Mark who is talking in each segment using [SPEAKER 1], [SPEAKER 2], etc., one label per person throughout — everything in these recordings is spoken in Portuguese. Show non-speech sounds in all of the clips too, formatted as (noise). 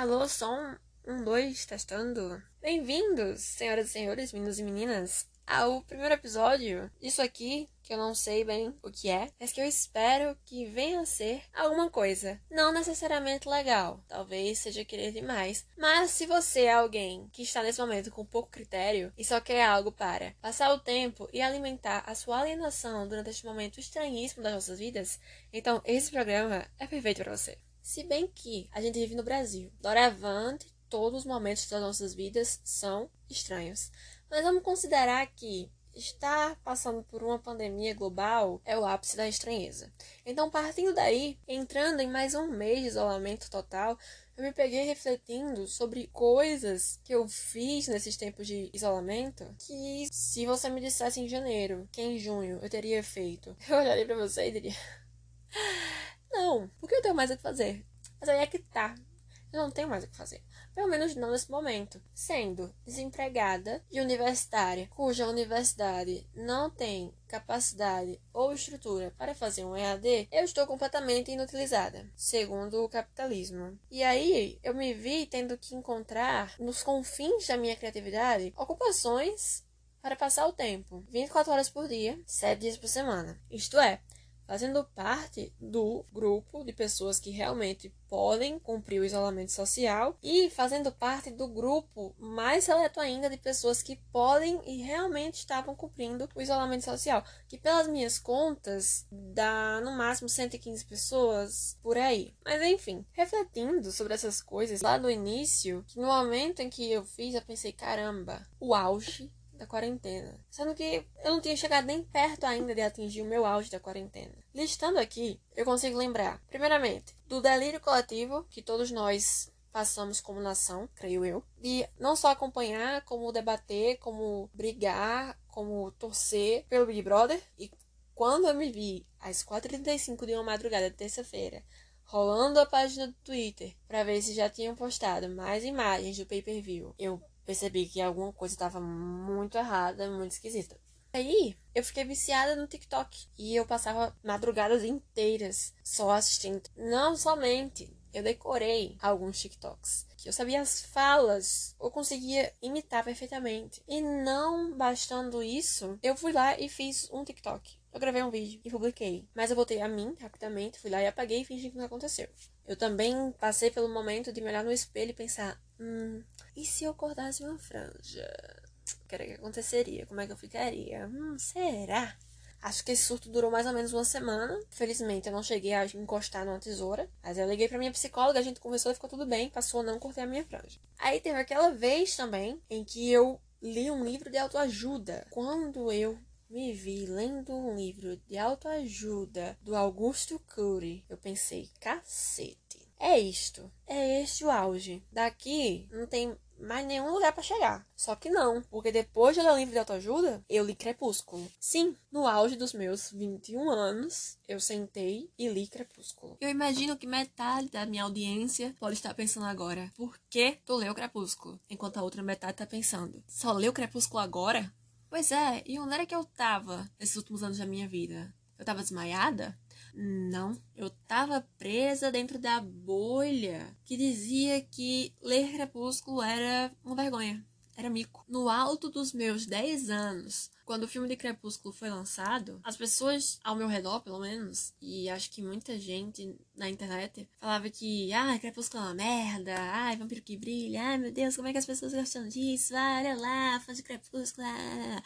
[SPEAKER 1] Alô, som. Um, dois, testando. Bem-vindos, senhoras e senhores, meninos e meninas, ao primeiro episódio disso aqui, que eu não sei bem o que é, mas que eu espero que venha a ser alguma coisa. Não necessariamente legal, talvez seja querer demais, mas se você é alguém que está nesse momento com pouco critério e só quer algo para passar o tempo e alimentar a sua alienação durante este momento estranhíssimo das nossas vidas, então esse programa é perfeito para você. Se bem que a gente vive no Brasil. Doravante, todos os momentos das nossas vidas são estranhos. Mas vamos considerar que estar passando por uma pandemia global é o ápice da estranheza. Então, partindo daí, entrando em mais um mês de isolamento total, eu me peguei refletindo sobre coisas que eu fiz nesses tempos de isolamento que, se você me dissesse em janeiro, que em junho eu teria feito, (laughs) eu olharia para você e diria. Não, porque eu tenho mais o que fazer. Mas aí é que tá. Eu não tenho mais o que fazer. Pelo menos não nesse momento. Sendo desempregada e universitária, cuja universidade não tem capacidade ou estrutura para fazer um EAD, eu estou completamente inutilizada, segundo o capitalismo. E aí eu me vi tendo que encontrar, nos confins da minha criatividade, ocupações para passar o tempo, 24 horas por dia, 7 dias por semana. Isto é, fazendo parte do grupo de pessoas que realmente podem cumprir o isolamento social e fazendo parte do grupo mais seleto ainda de pessoas que podem e realmente estavam cumprindo o isolamento social, que pelas minhas contas dá no máximo 115 pessoas por aí. Mas enfim, refletindo sobre essas coisas lá no início, no momento em que eu fiz, eu pensei, caramba, o auge da quarentena. Sendo que eu não tinha chegado nem perto ainda de atingir o meu auge da quarentena. Listando aqui, eu consigo lembrar, primeiramente, do delírio coletivo que todos nós passamos como nação, creio eu, de não só acompanhar, como debater, como brigar, como torcer pelo Big Brother. E quando eu me vi às 4h35 de uma madrugada de terça-feira, rolando a página do Twitter para ver se já tinham postado mais imagens do pay-per-view, eu percebi que alguma coisa estava muito errada, muito esquisita. Aí eu fiquei viciada no TikTok e eu passava madrugadas inteiras só assistindo. Não somente eu decorei alguns TikToks, que eu sabia as falas, eu conseguia imitar perfeitamente. E não bastando isso, eu fui lá e fiz um TikTok. Eu gravei um vídeo e publiquei. Mas eu voltei a mim rapidamente, fui lá e apaguei e fingi que não aconteceu. Eu também passei pelo momento de me olhar no espelho e pensar: hum, e se eu cortasse uma franja? O que era que aconteceria? Como é que eu ficaria? Hum, será? Acho que esse surto durou mais ou menos uma semana. Felizmente eu não cheguei a encostar numa tesoura. Mas eu liguei pra minha psicóloga, a gente conversou e ficou tudo bem. Passou, não cortei a minha franja. Aí teve aquela vez também em que eu li um livro de autoajuda. Quando eu me vi lendo um livro de autoajuda do Augusto Cury, eu pensei, cacete. É isto. É este o auge. Daqui não tem mais nenhum lugar para chegar. Só que não, porque depois de ler o livro de autoajuda, eu li Crepúsculo. Sim, no auge dos meus 21 anos, eu sentei e li Crepúsculo. Eu imagino que metade da minha audiência pode estar pensando agora, por que tu leu Crepúsculo? Enquanto a outra metade tá pensando, só leu Crepúsculo agora? Pois é, e onde era que eu tava nesses últimos anos da minha vida? Eu tava desmaiada? Não, eu estava presa dentro da bolha que dizia que ler Crepúsculo era uma vergonha, era mico. No alto dos meus 10 anos, quando o filme de Crepúsculo foi lançado, as pessoas ao meu redor, pelo menos, e acho que muita gente na internet falava que, ah, Crepúsculo é uma merda, ai, vampiro que brilha, ai meu Deus, como é que as pessoas gostam disso? Ah, olha lá, fã de Crepúsculo. Ah.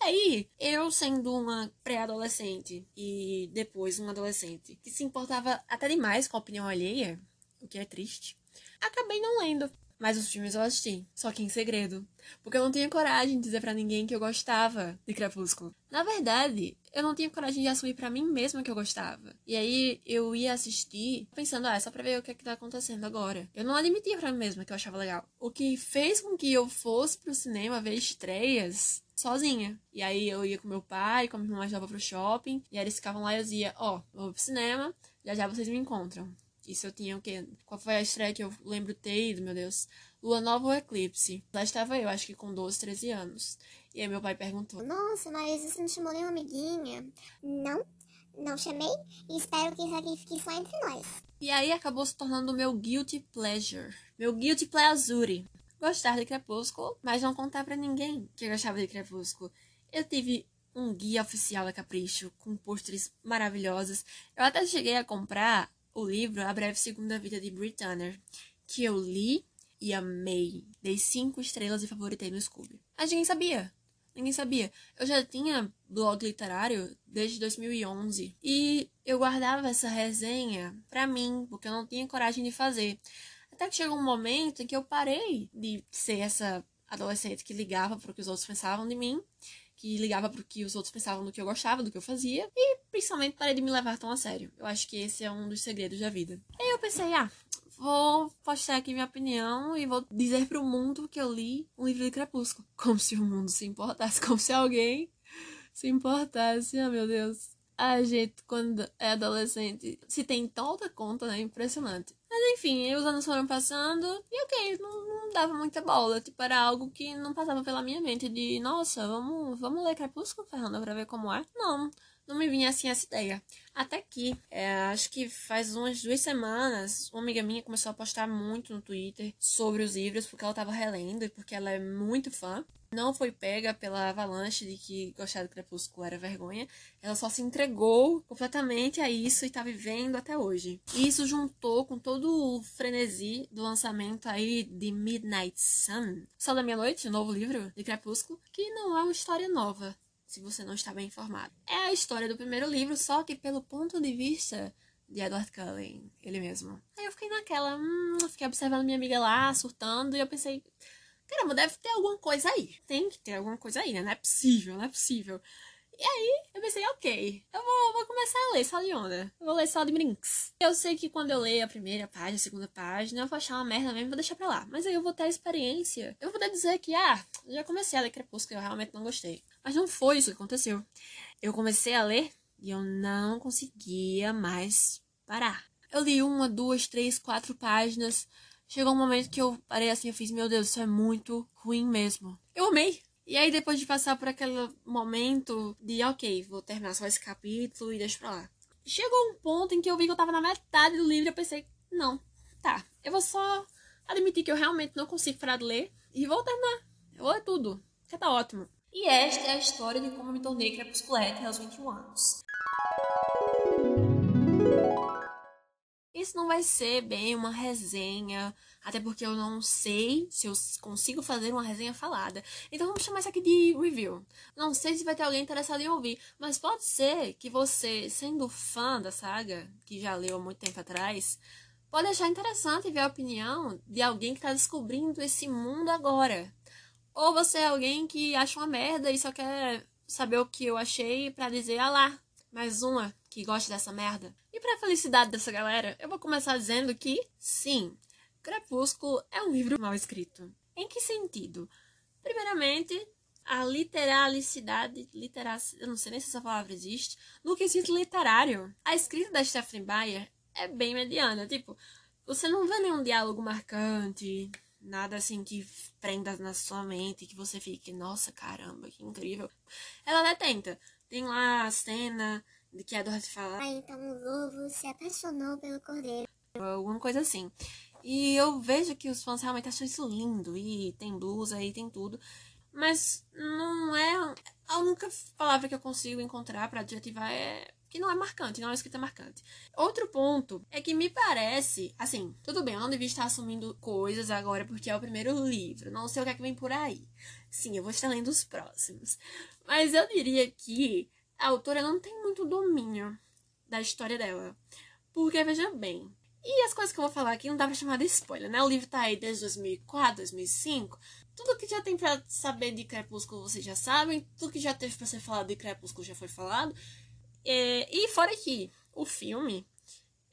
[SPEAKER 1] Aí, eu sendo uma pré-adolescente e depois uma adolescente que se importava até demais com a opinião alheia, o que é triste, acabei não lendo. Mas os filmes eu assisti, só que em segredo. Porque eu não tinha coragem de dizer para ninguém que eu gostava de Crepúsculo. Na verdade, eu não tinha coragem de assumir para mim mesma que eu gostava. E aí eu ia assistir pensando, ah, é só pra ver o que é que tá acontecendo agora. Eu não admitia pra mim mesma que eu achava legal. O que fez com que eu fosse pro cinema ver estreias sozinha. E aí eu ia com meu pai, com a minha irmã mais nova pro shopping, e aí eles ficavam lá e eu dizia, ó, oh, vou pro cinema, já já vocês me encontram. Isso eu tinha o quê? Qual foi a estreia que eu lembro ter ido, meu Deus? Lua Nova ou Eclipse? Lá estava eu, acho que com 12, 13 anos. E aí meu pai perguntou:
[SPEAKER 2] Nossa, mas você não chamou nenhuma amiguinha?
[SPEAKER 3] Não,
[SPEAKER 2] não chamei e espero que isso aqui fique só entre nós.
[SPEAKER 1] E aí acabou se tornando o meu guilty pleasure. Meu guilty pleasure. Gostar de Crepúsculo, mas não contar para ninguém que eu gostava de Crepúsculo. Eu tive um guia oficial da Capricho com pôsteres maravilhosos. Eu até cheguei a comprar o livro A Breve Segunda Vida de Brit Tanner, que eu li e amei. Dei cinco estrelas e favoritei no Scooby. Mas ninguém sabia. Ninguém sabia. Eu já tinha blog literário desde 2011 e eu guardava essa resenha pra mim, porque eu não tinha coragem de fazer. Até que chegou um momento em que eu parei de ser essa adolescente que ligava para o que os outros pensavam de mim, que ligava para o que os outros pensavam do que eu gostava, do que eu fazia, e principalmente parei de me levar tão a sério. Eu acho que esse é um dos segredos da vida. E aí eu pensei, ah, vou postar aqui minha opinião e vou dizer pro mundo que eu li um livro de Crepúsculo. (laughs) Como se o mundo se importasse, como se alguém se importasse. Ah, meu Deus. A gente, quando é adolescente, se tem toda conta, né? Impressionante. Mas enfim, os anos foram passando e ok, não, não dava muita bola. Tipo, era algo que não passava pela minha mente de, nossa, vamos, vamos ler Crepúsculo, Fernanda, pra ver como é. Não, não me vinha assim essa ideia. Até que, é, acho que faz umas duas semanas, uma amiga minha começou a postar muito no Twitter sobre os livros, porque ela tava relendo e porque ela é muito fã. Não foi pega pela avalanche de que gostar do Crepúsculo era vergonha. Ela só se entregou completamente a isso e tá vivendo até hoje. E isso juntou com todo o frenesi do lançamento aí de Midnight Sun, Sol da Meia-Noite, o novo livro de Crepúsculo, que não é uma história nova se você não está bem informado. É a história do primeiro livro, só que pelo ponto de vista de Edward Cullen, ele mesmo. Aí eu fiquei naquela, hum, fiquei observando minha amiga lá, surtando, e eu pensei, caramba, deve ter alguma coisa aí. Tem que ter alguma coisa aí, né? Não é possível, não é possível. E aí, eu pensei, ok, eu vou, vou começar a ler onda. Eu vou ler só de brinks. Eu sei que quando eu ler a primeira página, a segunda página, eu vou achar uma merda mesmo vou deixar pra lá. Mas aí eu vou ter a experiência. Eu vou poder dizer que, ah, já comecei a ler Crepúsculo e eu realmente não gostei. Mas não foi isso que aconteceu. Eu comecei a ler e eu não conseguia mais parar. Eu li uma, duas, três, quatro páginas. Chegou um momento que eu parei assim, eu fiz, meu Deus, isso é muito ruim mesmo. Eu amei. E aí, depois de passar por aquele momento de, ok, vou terminar só esse capítulo e deixo pra lá. Chegou um ponto em que eu vi que eu tava na metade do livro e eu pensei, não, tá, eu vou só admitir que eu realmente não consigo parar de ler e vou terminar. Eu vou ler tudo, que tá ótimo. E esta é a história de como eu me tornei crepusculete aos 21 anos. Isso não vai ser bem uma resenha, até porque eu não sei se eu consigo fazer uma resenha falada. Então vamos chamar isso aqui de review. Não sei se vai ter alguém interessado em ouvir, mas pode ser que você, sendo fã da saga, que já leu há muito tempo atrás, pode achar interessante ver a opinião de alguém que está descobrindo esse mundo agora. Ou você é alguém que acha uma merda e só quer saber o que eu achei para dizer, ah lá, mais uma que gosta dessa merda. E para felicidade dessa galera, eu vou começar dizendo que, sim, Crepúsculo é um livro mal escrito. Em que sentido? Primeiramente, a literalicidade, literac... eu não sei nem se essa palavra existe, no quesito literário. A escrita da Stephanie Bayer é bem mediana, tipo, você não vê nenhum diálogo marcante, nada assim que prenda na sua mente, que você fique, nossa, caramba, que incrível. Ela até tenta. Tem lá a cena de que a Dorothy fala.
[SPEAKER 2] Ah, então o lobo se apaixonou pelo cordeiro.
[SPEAKER 1] Alguma coisa assim. E eu vejo que os fãs realmente acham isso lindo. E tem blusa e tem tudo. Mas não é. A única palavra que eu consigo encontrar para adjetivar é que não é marcante, não é escrita marcante. Outro ponto é que me parece, assim, tudo bem, eu não devia estar assumindo coisas agora porque é o primeiro livro, não sei o que é que vem por aí. Sim, eu vou estar lendo os próximos. Mas eu diria que a autora não tem muito domínio da história dela. Porque, veja bem, e as coisas que eu vou falar aqui não dá pra chamar de spoiler, né? O livro tá aí desde 2004, 2005. Tudo que já tem pra saber de Crepúsculo vocês já sabem. Tudo que já teve pra ser falado de Crepúsculo já foi falado. É, e fora que o filme,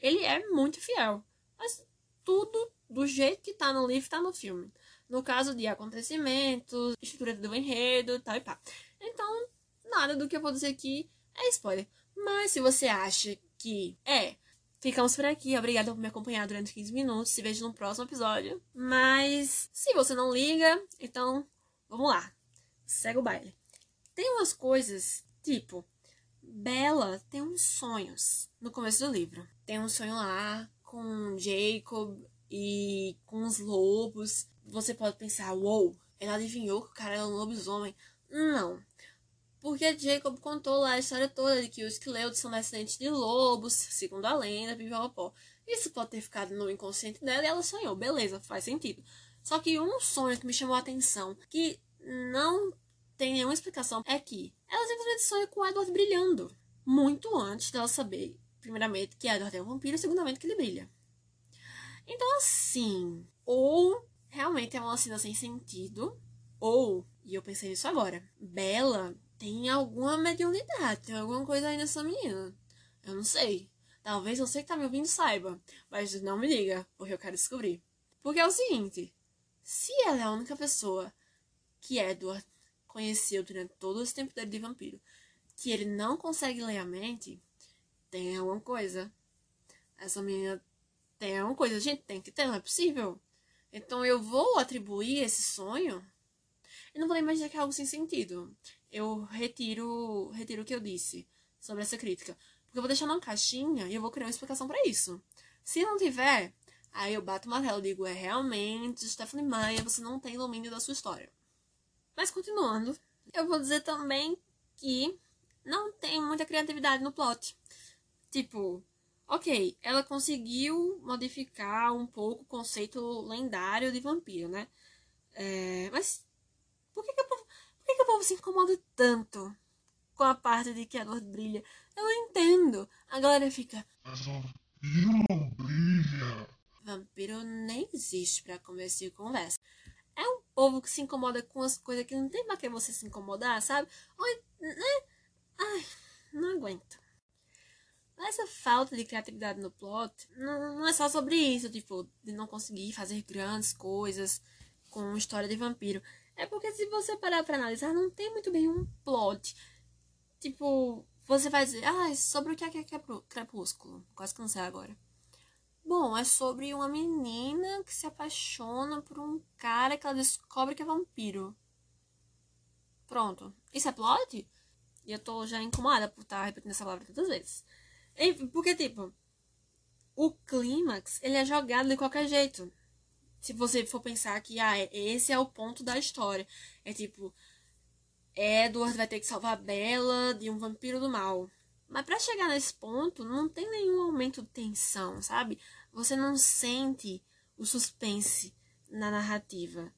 [SPEAKER 1] ele é muito fiel. Mas tudo do jeito que tá no livro tá no filme. No caso de acontecimentos, estrutura do enredo, tal e pá. Então, nada do que eu vou dizer aqui é spoiler. Mas se você acha que é, ficamos por aqui. Obrigada por me acompanhar durante 15 minutos. Se vejo no próximo episódio. Mas se você não liga, então vamos lá. Segue o baile. Tem umas coisas, tipo, Bella tem uns sonhos no começo do livro. Tem um sonho lá com Jacob e com os lobos. Você pode pensar, uou, wow, ela adivinhou que o cara era um lobisomem. Não. Porque Jacob contou lá a história toda de que os Cleudes são descendentes de lobos, segundo a lenda, pipopó. Isso pode ter ficado no inconsciente dela e ela sonhou. Beleza, faz sentido. Só que um sonho que me chamou a atenção, que não tem nenhuma explicação, é que ela simplesmente sonha com Edward brilhando. Muito antes dela saber, primeiramente, que Edward é um vampiro e, segundamente, que ele brilha. Então, assim, ou realmente é uma cena sem sentido, ou, e eu pensei nisso agora, Bella tem alguma mediunidade, tem alguma coisa aí nessa menina. Eu não sei. Talvez você que tá me ouvindo saiba, mas não me diga, porque eu quero descobrir. Porque é o seguinte: se ela é a única pessoa que Edward conheceu durante todo esse tempo dele de vampiro, que ele não consegue ler a mente, tem alguma coisa. Essa menina tem alguma coisa. Gente tem que ter, não é possível. Então eu vou atribuir esse sonho. Eu não vou imaginar que é algo sem sentido. Eu retiro, retiro o que eu disse sobre essa crítica. Porque eu vou deixar numa caixinha e eu vou criar uma explicação para isso. Se não tiver, aí eu bato o martelo e digo, é realmente, Stephanie Maia, você não tem domínio da sua história. Mas continuando, eu vou dizer também que não tem muita criatividade no plot. Tipo, ok, ela conseguiu modificar um pouco o conceito lendário de vampiro, né? É, mas por que, que, o povo, por que, que o povo se incomoda tanto com a parte de que a luz brilha? Eu não entendo. A galera fica.
[SPEAKER 3] Mas vampiro não brilha.
[SPEAKER 1] Vampiro nem existe para começo de conversa. Povo que se incomoda com as coisas que não tem pra que você se incomodar, sabe? Oi, né? Ai, não aguento. Essa falta de criatividade no plot não, não é só sobre isso, tipo, de não conseguir fazer grandes coisas com história de vampiro. É porque se você parar pra analisar, não tem muito bem um plot. Tipo, você vai dizer, ah, é sobre o que é, que é crepúsculo. Quase cansei agora. Bom, é sobre uma menina que se apaixona por um cara que ela descobre que é vampiro. Pronto. Isso é plot? E eu tô já incomodada por estar tá repetindo essa palavra tantas vezes. Porque, tipo, o clímax, ele é jogado de qualquer jeito. Se você for pensar que, ah, esse é o ponto da história. É tipo, Edward vai ter que salvar Bella de um vampiro do mal. Mas para chegar nesse ponto, não tem nenhum aumento de tensão, sabe? Você não sente o suspense na narrativa.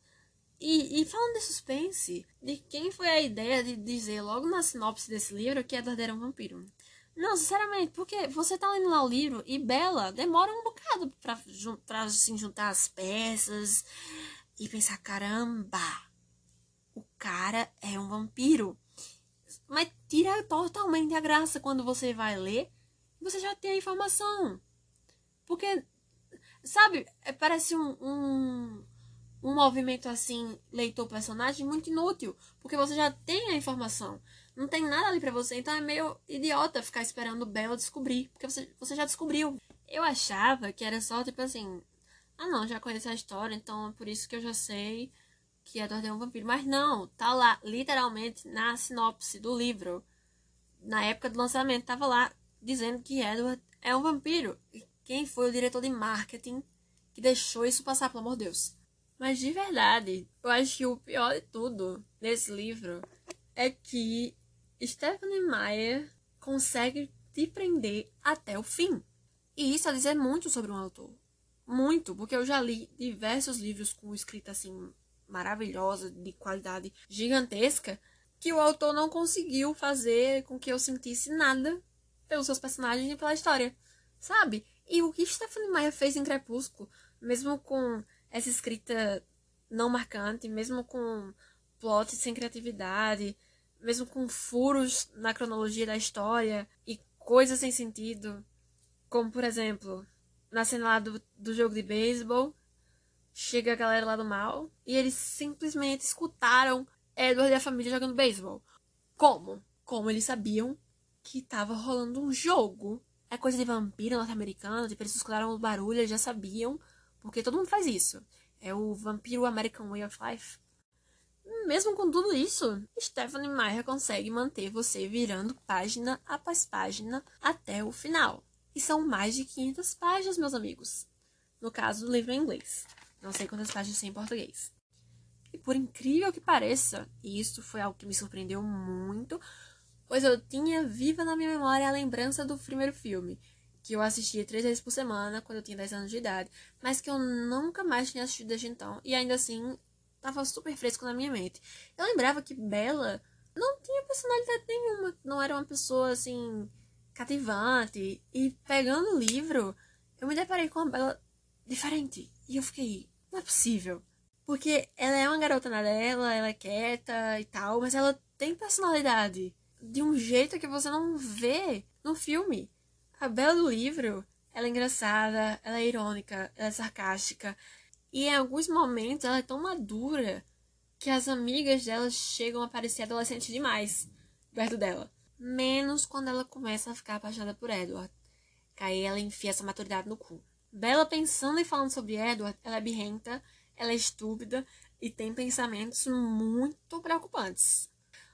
[SPEAKER 1] E, e, falando de suspense, de quem foi a ideia de dizer logo na sinopse desse livro que Edward era um vampiro? Não, sinceramente, porque você tá lendo lá o livro e Bella demora um bocado pra, pra assim, juntar as peças e pensar, caramba, o cara é um vampiro. Mas tira totalmente a graça quando você vai ler você já tem a informação. Porque, sabe, é, parece um, um um movimento assim, leitor-personagem, muito inútil, porque você já tem a informação. Não tem nada ali para você, então é meio idiota ficar esperando o Bella descobrir, porque você, você já descobriu. Eu achava que era só tipo assim: ah, não, já conheço a história, então é por isso que eu já sei que Edward é um vampiro. Mas não, tá lá, literalmente, na sinopse do livro, na época do lançamento, tava lá dizendo que Edward é um vampiro. E quem foi o diretor de marketing que deixou isso passar, pelo amor de Deus? Mas de verdade, eu acho que o pior de tudo nesse livro é que Stephanie Meyer consegue te prender até o fim. E isso a dizer muito sobre um autor. Muito, porque eu já li diversos livros com escrita assim maravilhosa, de qualidade gigantesca, que o autor não conseguiu fazer com que eu sentisse nada pelos seus personagens e pela história, sabe? E o que Stephanie Meyer fez em Crepúsculo, mesmo com essa escrita não marcante, mesmo com plot sem criatividade, mesmo com furos na cronologia da história e coisas sem sentido, como por exemplo, na cena lá do, do jogo de beisebol, chega a galera lá do mal e eles simplesmente escutaram Edward e a família jogando beisebol. Como? Como eles sabiam que estava rolando um jogo. É coisa de vampiro norte-americano, tipo, eles escutaram o barulho, eles já sabiam porque todo mundo faz isso. É o Vampiro American Way of Life. mesmo com tudo isso, Stephanie Meyer consegue manter você virando página após página até o final. E são mais de 500 páginas, meus amigos. No caso do livro em inglês. Não sei quantas páginas tem em português. E por incrível que pareça, isso foi algo que me surpreendeu muito, pois eu tinha viva na minha memória a lembrança do primeiro filme, que eu assistia três vezes por semana quando eu tinha 10 anos de idade, mas que eu nunca mais tinha assistido desde então, e ainda assim tava super fresco na minha mente. Eu lembrava que Bella não tinha personalidade nenhuma, não era uma pessoa assim cativante, e pegando o livro, eu me deparei com uma Bella diferente, e eu fiquei, não é possível. Porque ela é uma garota na dela, ela é quieta e tal, mas ela tem personalidade de um jeito que você não vê no filme. A Bela do livro, ela é engraçada, ela é irônica, ela é sarcástica. E em alguns momentos ela é tão madura que as amigas dela chegam a parecer adolescentes demais perto dela. Menos quando ela começa a ficar apaixonada por Edward. Que aí ela enfia essa maturidade no cu. Bella pensando e falando sobre Edward, ela é birrenta, ela é estúpida e tem pensamentos muito preocupantes.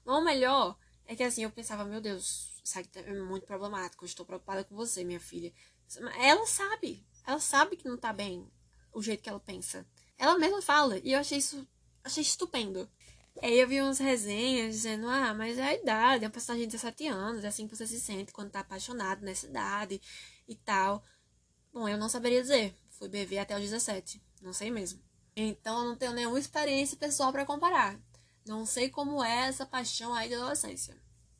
[SPEAKER 1] Ou melhor, é que assim, eu pensava, meu Deus, aqui é muito problemático, estou preocupada com você, minha filha. Ela sabe, ela sabe que não tá bem o jeito que ela pensa. Ela mesma fala, e eu achei isso, achei estupendo. Aí eu vi umas resenhas dizendo, ah, mas é a idade, é uma personagem de 17 anos, é assim que você se sente quando tá apaixonado nessa idade e tal. Bom, eu não saberia dizer, fui beber até os 17, não sei mesmo. Então eu não tenho nenhuma experiência pessoal para comparar. Não sei como é essa paixão aí da adolescência.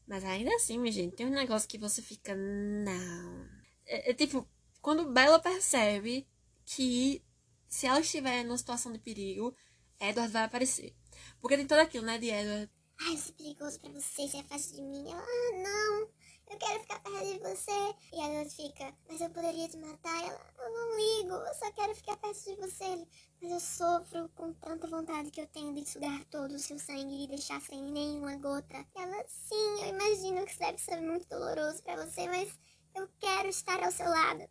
[SPEAKER 1] Mas ainda assim, minha gente, tem um negócio que você fica. Não. É, é tipo, quando Bella percebe que se ela estiver numa situação de perigo, Edward vai aparecer. Porque tem tudo aquilo, né, de Edward.
[SPEAKER 2] Ai, isso é perigoso pra você, se afaste de mim. Ah, não eu quero ficar perto de você. E ela fica, mas eu poderia te matar. Ela, eu não ligo, eu só quero ficar perto de você. Mas eu sofro com tanta vontade que eu tenho de sugar todo o seu sangue e deixar sem nenhuma gota. Ela, sim, eu imagino que isso deve ser muito doloroso para você, mas eu quero estar ao seu lado.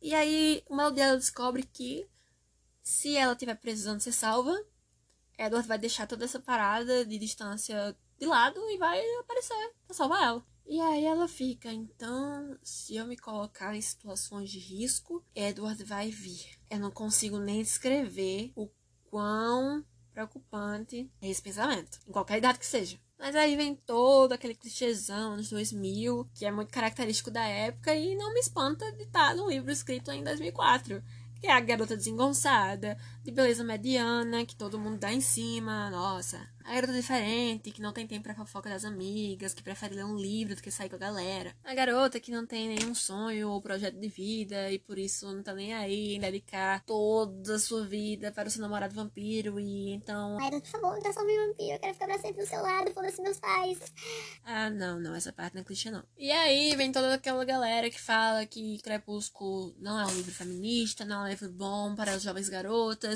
[SPEAKER 1] E aí, uma dela descobre que se ela estiver precisando ser salva, Edward vai deixar toda essa parada de distância de lado e vai aparecer pra salvar ela. E aí ela fica, então, se eu me colocar em situações de risco, Edward vai vir. Eu não consigo nem descrever o quão preocupante é esse pensamento, em qualquer idade que seja. Mas aí vem todo aquele clichêzão anos 2000, que é muito característico da época e não me espanta de estar no livro escrito em 2004 que é a garota desengonçada, de beleza mediana, que todo mundo dá em cima, nossa. A garota diferente, que não tem tempo pra fofoca das amigas, que prefere ler um livro do que sair com a galera. A garota que não tem nenhum sonho ou projeto de vida e por isso não tá nem aí em dedicar toda a sua vida para o seu namorado vampiro e então.
[SPEAKER 2] Ai, por favor, não só meu vampiro, eu quero ficar pra sempre do seu lado, foda-se meus pais.
[SPEAKER 1] Ah, não, não, essa parte não é clichê, não. E aí vem toda aquela galera que fala que Crepúsculo não é um livro feminista, não é um livro bom para as jovens garotas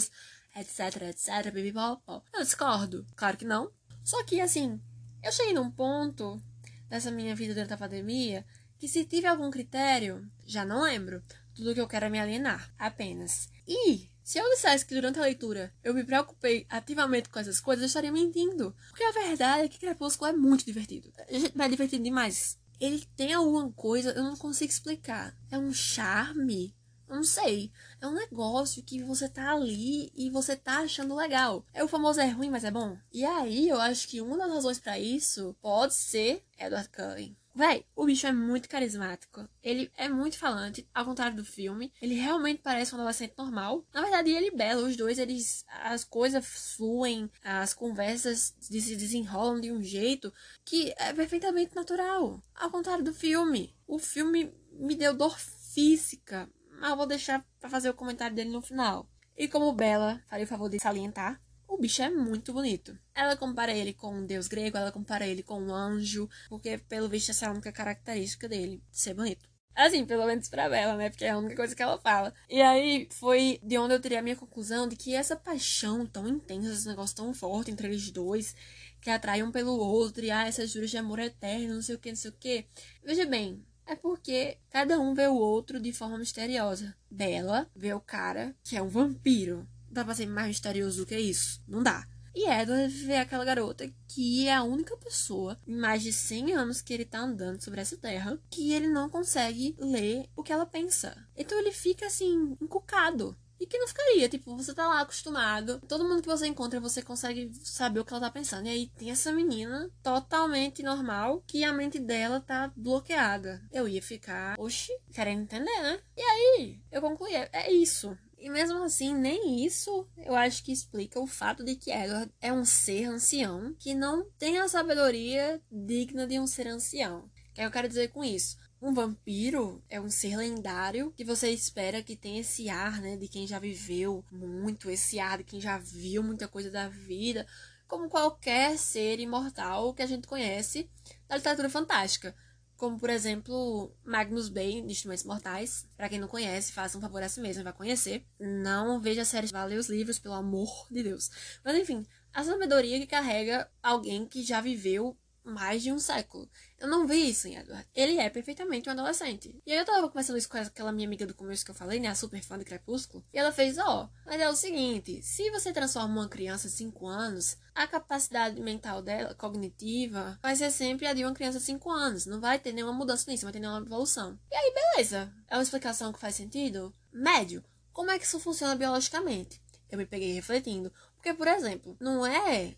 [SPEAKER 1] etc, etc, bibibó. Eu discordo. Claro que não. Só que, assim, eu cheguei num ponto dessa minha vida durante a pandemia que se tive algum critério, já não lembro. Tudo que eu quero é me alienar, apenas. E se eu dissesse que durante a leitura eu me preocupei ativamente com essas coisas, eu estaria mentindo. Porque a verdade é que Crepúsculo é muito divertido. É divertido demais. Ele tem alguma coisa, eu não consigo explicar. É um charme não sei. É um negócio que você tá ali e você tá achando legal. É o famoso é ruim, mas é bom. E aí eu acho que uma das razões para isso pode ser Edward Cullen. Véi, o bicho é muito carismático. Ele é muito falante, ao contrário do filme. Ele realmente parece um adolescente normal. Na verdade, ele e Bella, os dois, eles. As coisas fluem, as conversas se desenrolam de um jeito que é perfeitamente natural. Ao contrário do filme. O filme me deu dor física mas eu vou deixar para fazer o comentário dele no final. E como Bela, farei o favor de salientar, o bicho é muito bonito. Ela compara ele com um deus grego, ela compara ele com um anjo, porque pelo visto essa é a única característica dele, ser bonito. Assim, pelo menos pra Bela, né? Porque é a única coisa que ela fala. E aí foi de onde eu teria a minha conclusão de que essa paixão tão intensa, esse negócio tão forte entre eles dois, que atraem um pelo outro, e ah, essas juras de amor eterno, não sei o que, não sei o que. Veja bem, é porque cada um vê o outro de forma misteriosa. Bela vê o cara, que é um vampiro. Dá pra ser mais misterioso do que isso? Não dá. E Edward vê aquela garota que é a única pessoa em mais de 100 anos que ele tá andando sobre essa terra que ele não consegue ler o que ela pensa. Então ele fica assim, encucado. Que não ficaria, tipo, você tá lá acostumado, todo mundo que você encontra você consegue saber o que ela tá pensando. E aí tem essa menina totalmente normal que a mente dela tá bloqueada. Eu ia ficar, oxi, querendo entender, né? E aí eu concluí, é, é isso. E mesmo assim, nem isso eu acho que explica o fato de que Edward é um ser ancião que não tem a sabedoria digna de um ser ancião. O que eu quero dizer com isso? Um vampiro é um ser lendário que você espera que tenha esse ar, né, de quem já viveu muito, esse ar de quem já viu muita coisa da vida, como qualquer ser imortal que a gente conhece da literatura fantástica. Como, por exemplo, Magnus Bane, de Instrumentos Mortais. Para quem não conhece, faça um favor a si mesmo, vai conhecer. Não veja a série, vá ler os livros, pelo amor de Deus. Mas enfim, a sabedoria que carrega alguém que já viveu mais de um século. Eu não vi isso em Edward. Ele é perfeitamente um adolescente. E aí eu tava conversando isso com aquela minha amiga do começo que eu falei, né? A super fã de Crepúsculo. E ela fez, ó, oh, mas é o seguinte, se você transforma uma criança de 5 anos, a capacidade mental dela, cognitiva, vai ser sempre a de uma criança de 5 anos. Não vai ter nenhuma mudança nisso, não vai ter nenhuma evolução. E aí, beleza. É uma explicação que faz sentido? Médio. Como é que isso funciona biologicamente? Eu me peguei refletindo. Porque, por exemplo, não é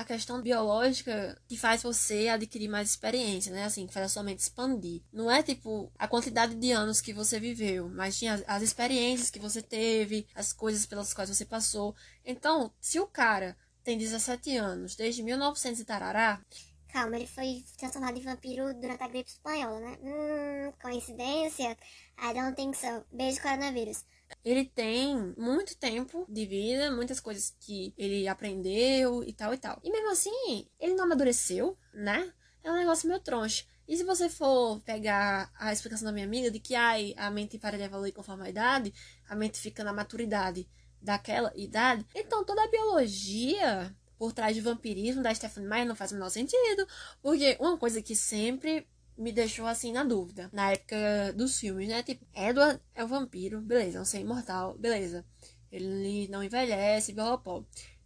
[SPEAKER 1] a questão biológica que faz você adquirir mais experiência, né? Assim, que faz a sua mente expandir. Não é tipo a quantidade de anos que você viveu, mas tinha as, as experiências que você teve, as coisas pelas quais você passou. Então, se o cara tem 17 anos, desde 1900 e tarará,
[SPEAKER 2] Calma, ele foi transformado em vampiro durante a gripe espanhola, né? Hum, coincidência? I don't think so. Beijo, coronavírus.
[SPEAKER 1] Ele tem muito tempo de vida, muitas coisas que ele aprendeu e tal e tal. E mesmo assim, ele não amadureceu, né? É um negócio meio troncho. E se você for pegar a explicação da minha amiga de que ai, a mente para de evoluir conforme a idade, a mente fica na maturidade daquela idade, então toda a biologia por trás do vampirismo da Stephanie Meyer não faz o menor sentido, porque uma coisa que sempre me deixou assim na dúvida. Na época dos filmes, né? Tipo, Edward é um vampiro, beleza, é um ser imortal, beleza. Ele não envelhece, blá.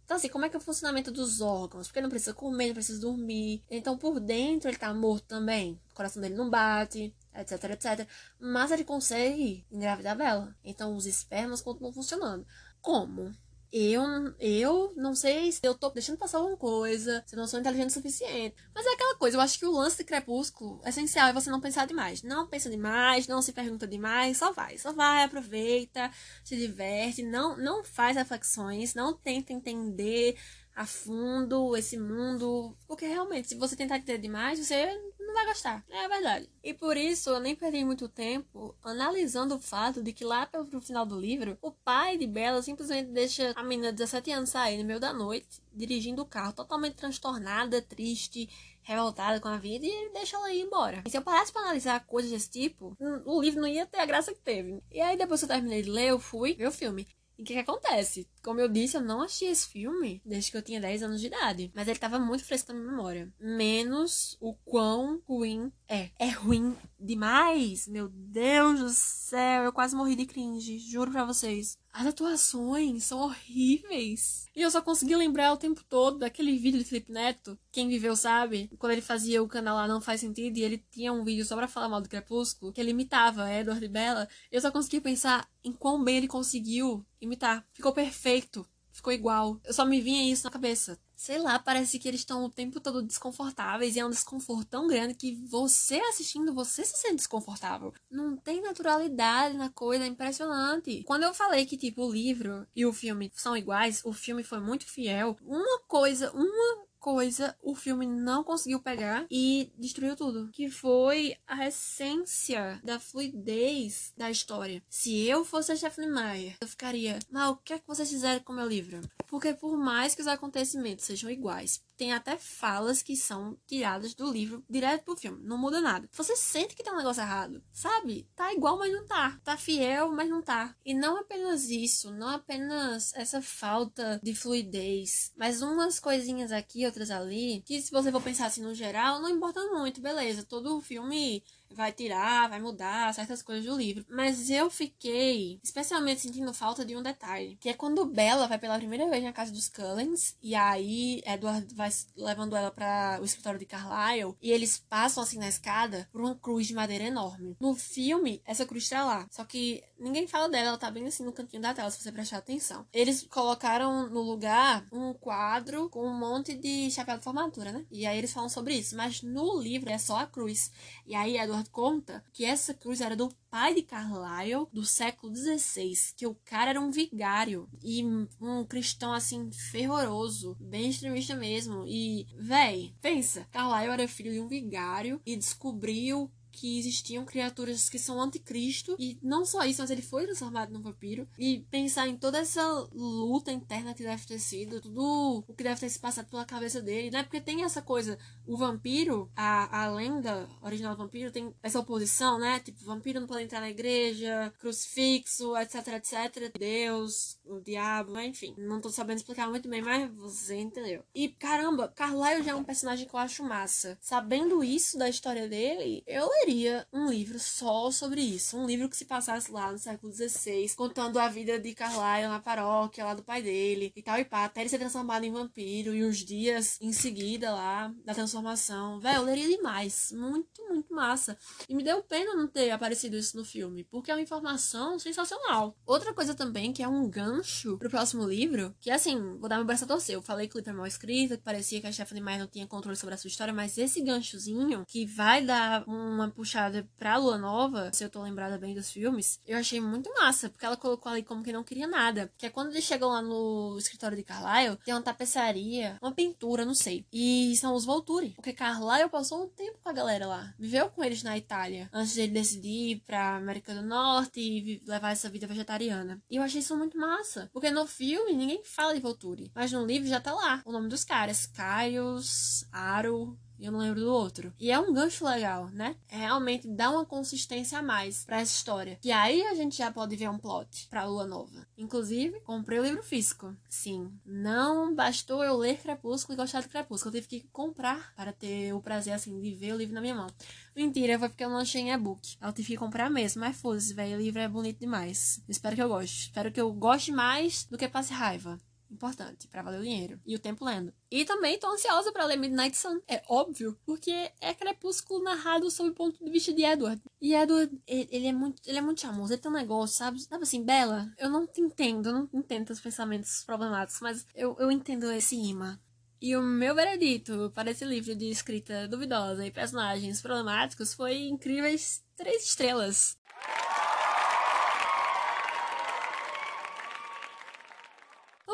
[SPEAKER 1] Então, assim, como é que é o funcionamento dos órgãos? Porque ele não precisa comer, não precisa dormir. Então, por dentro, ele tá morto também. O coração dele não bate, etc, etc. Mas ele consegue engravidar Bela. Então, os espermas continuam funcionando. Como? Eu, eu não sei se eu tô deixando passar alguma coisa, se eu não sou inteligente o suficiente. Mas é aquela coisa, eu acho que o lance de Crepúsculo, essencial é você não pensar demais. Não pensa demais, não se pergunta demais, só vai. Só vai, aproveita, se diverte, não, não faz reflexões, não tenta entender a fundo esse mundo. Porque realmente, se você tentar entender demais, você não vai gostar. É verdade. E por isso eu nem perdi muito tempo analisando o fato de que lá pelo final do livro, o pai de Bella simplesmente deixa a menina de 17 anos sair no meio da noite, dirigindo o carro, totalmente transtornada, triste, revoltada com a vida, e deixa ela ir embora. E se eu parasse pra analisar coisas desse tipo, o livro não ia ter a graça que teve. E aí depois que eu terminei de ler, eu fui ver o filme. O que, que, acontece? Como eu disse, eu não assisti esse filme desde que eu tinha 10 anos de idade. Mas ele tava muito fresco na minha memória. Menos o quão ruim é. É ruim demais! Meu Deus do céu, eu quase morri de cringe, juro pra vocês. As atuações são horríveis. E eu só consegui lembrar o tempo todo daquele vídeo de Felipe Neto. Quem viveu sabe. Quando ele fazia o canal lá Não Faz Sentido e ele tinha um vídeo só pra falar mal do Crepúsculo, que ele imitava Edward e Bella. Eu só consegui pensar em quão bem ele conseguiu imitar. Ficou perfeito. Ficou igual. Eu só me vinha isso na cabeça sei lá, parece que eles estão o tempo todo desconfortáveis e é um desconforto tão grande que você assistindo, você se sente desconfortável. Não tem naturalidade na coisa, é impressionante. Quando eu falei que, tipo, o livro e o filme são iguais, o filme foi muito fiel. Uma coisa, uma coisa o filme não conseguiu pegar e destruiu tudo, que foi a essência da fluidez da história. Se eu fosse a Stephanie Meyer, eu ficaria, mas o que é que vocês fizeram com o meu livro? Porque por mais que os acontecimentos sejam iguais, tem até falas que são tiradas do livro direto pro filme. Não muda nada. Você sente que tem um negócio errado, sabe? Tá igual, mas não tá. Tá fiel, mas não tá. E não apenas isso, não apenas essa falta de fluidez, mas umas coisinhas aqui, outras ali, que se você for pensar assim no geral, não importa muito, beleza. Todo filme vai tirar, vai mudar certas coisas do livro. Mas eu fiquei especialmente sentindo falta de um detalhe, que é quando Bella vai pela primeira vez na casa dos Cullens, e aí Edward vai levando ela para o escritório de Carlyle, e eles passam assim na escada por uma cruz de madeira enorme. No filme, essa cruz tá lá, só que ninguém fala dela, ela tá bem assim no cantinho da tela, se você prestar atenção. Eles colocaram no lugar um quadro com um monte de chapéu de formatura, né? E aí eles falam sobre isso, mas no livro é só a cruz. E aí Edward conta que essa cruz era do pai de Carlyle do século XVI, que o cara era um vigário e um cristão assim fervoroso, bem extremista mesmo. E, véi, pensa, Carlyle era filho de um vigário e descobriu que existiam criaturas que são anticristo e não só isso, mas ele foi transformado num vampiro e pensar em toda essa luta interna que deve ter sido, tudo o que deve ter se passado pela cabeça dele, né? Porque tem essa coisa, o vampiro, a, a lenda original do vampiro tem essa oposição, né? Tipo, vampiro não pode entrar na igreja, crucifixo, etc, etc, Deus, o diabo, enfim, não tô sabendo explicar muito bem, mas você entendeu. E caramba, Carlyle já é um personagem que eu acho massa. Sabendo isso da história dele, eu leria um livro só sobre isso. Um livro que se passasse lá no século XVI, contando a vida de Carlyle na paróquia, lá do pai dele e tal e pá, até ele ser transformado em vampiro e os dias em seguida lá da transformação. Velho, eu leria demais. Muito, muito massa. E me deu pena não ter aparecido isso no filme, porque é uma informação sensacional. Outra coisa também, que é um gancho pro próximo livro, que assim, vou dar meu braço a torcer. Eu falei que o livro é mal escrito, que parecia que a Stephanie Meyer não tinha controle sobre a sua história, mas esse ganchozinho, que vai dar uma puxada pra Lua Nova, se eu tô lembrada bem dos filmes, eu achei muito massa, porque ela colocou ali como que não queria nada. Que é quando eles chegam lá no escritório de Carlyle, tem uma tapeçaria, uma pintura, não sei. E são os Volturi. Porque Carlyle passou um tempo com a galera lá. Viveu com eles na Itália, antes de ele decidir ir pra América do Norte e levar essa vida vegetariana. E eu achei isso muito massa. Porque no filme ninguém fala de Volturi. Mas no livro já tá lá o nome dos caras. Caius, Aro, eu não lembro do outro. E é um gancho legal, né? É realmente dá uma consistência a mais para essa história. E aí a gente já pode ver um plot pra Lua Nova. Inclusive, comprei o livro físico. Sim, não bastou eu ler Crepúsculo e gostar de Crepúsculo. Eu tive que comprar para ter o prazer, assim, de ver o livro na minha mão. Mentira, foi porque eu não achei em e-book. Eu tive que comprar mesmo, mas foda-se, velho. O livro é bonito demais. Espero que eu goste. Espero que eu goste mais do que passe raiva importante para valer o dinheiro e o tempo lendo. E também tô ansiosa para ler Midnight Sun, é óbvio, porque é Crepúsculo narrado sob o ponto de vista de Edward. E Edward, ele, é muito, ele é muito charmoso, ele tem um negócio, sabe? Sabe assim, Bela, eu não te entendo, eu não entendo os pensamentos problemáticos, mas eu, eu entendo esse imã. E o meu veredito para esse livro de escrita duvidosa e personagens problemáticos foi incríveis três estrelas.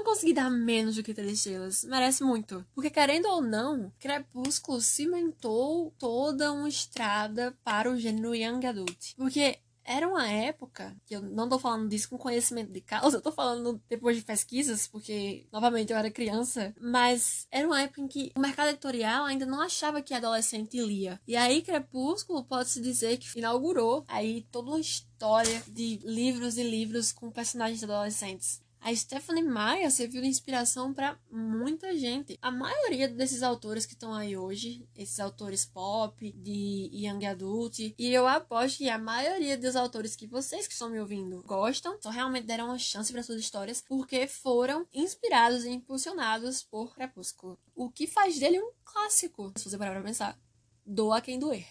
[SPEAKER 1] Consegui dar menos do que três estrelas. Merece muito. Porque, querendo ou não, Crepúsculo cimentou toda uma estrada para o gênero Young Adult. Porque era uma época, que eu não tô falando disso com conhecimento de causa, eu tô falando depois de pesquisas, porque, novamente, eu era criança, mas era uma época em que o mercado editorial ainda não achava que adolescente lia. E aí, Crepúsculo pode-se dizer que inaugurou aí toda uma história de livros e livros com personagens adolescentes. A Stephanie Meyer serviu de inspiração para muita gente. A maioria desses autores que estão aí hoje, esses autores pop, de young adult, e eu aposto que a maioria dos autores que vocês que estão me ouvindo gostam, só realmente deram uma chance para suas histórias porque foram inspirados e impulsionados por Crepúsculo. O que faz dele um clássico, se você parar pra pensar. Doa quem doer.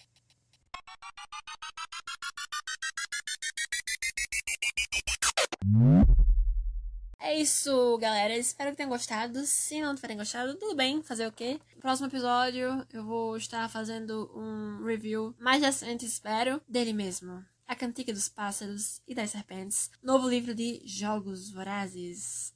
[SPEAKER 1] É isso, galera. Espero que tenham gostado. Se não tiverem gostado, tudo bem. Fazer o quê? No próximo episódio, eu vou estar fazendo um review mais recente, espero, dele mesmo. A Cantiga dos Pássaros e das Serpentes. Novo livro de Jogos Vorazes.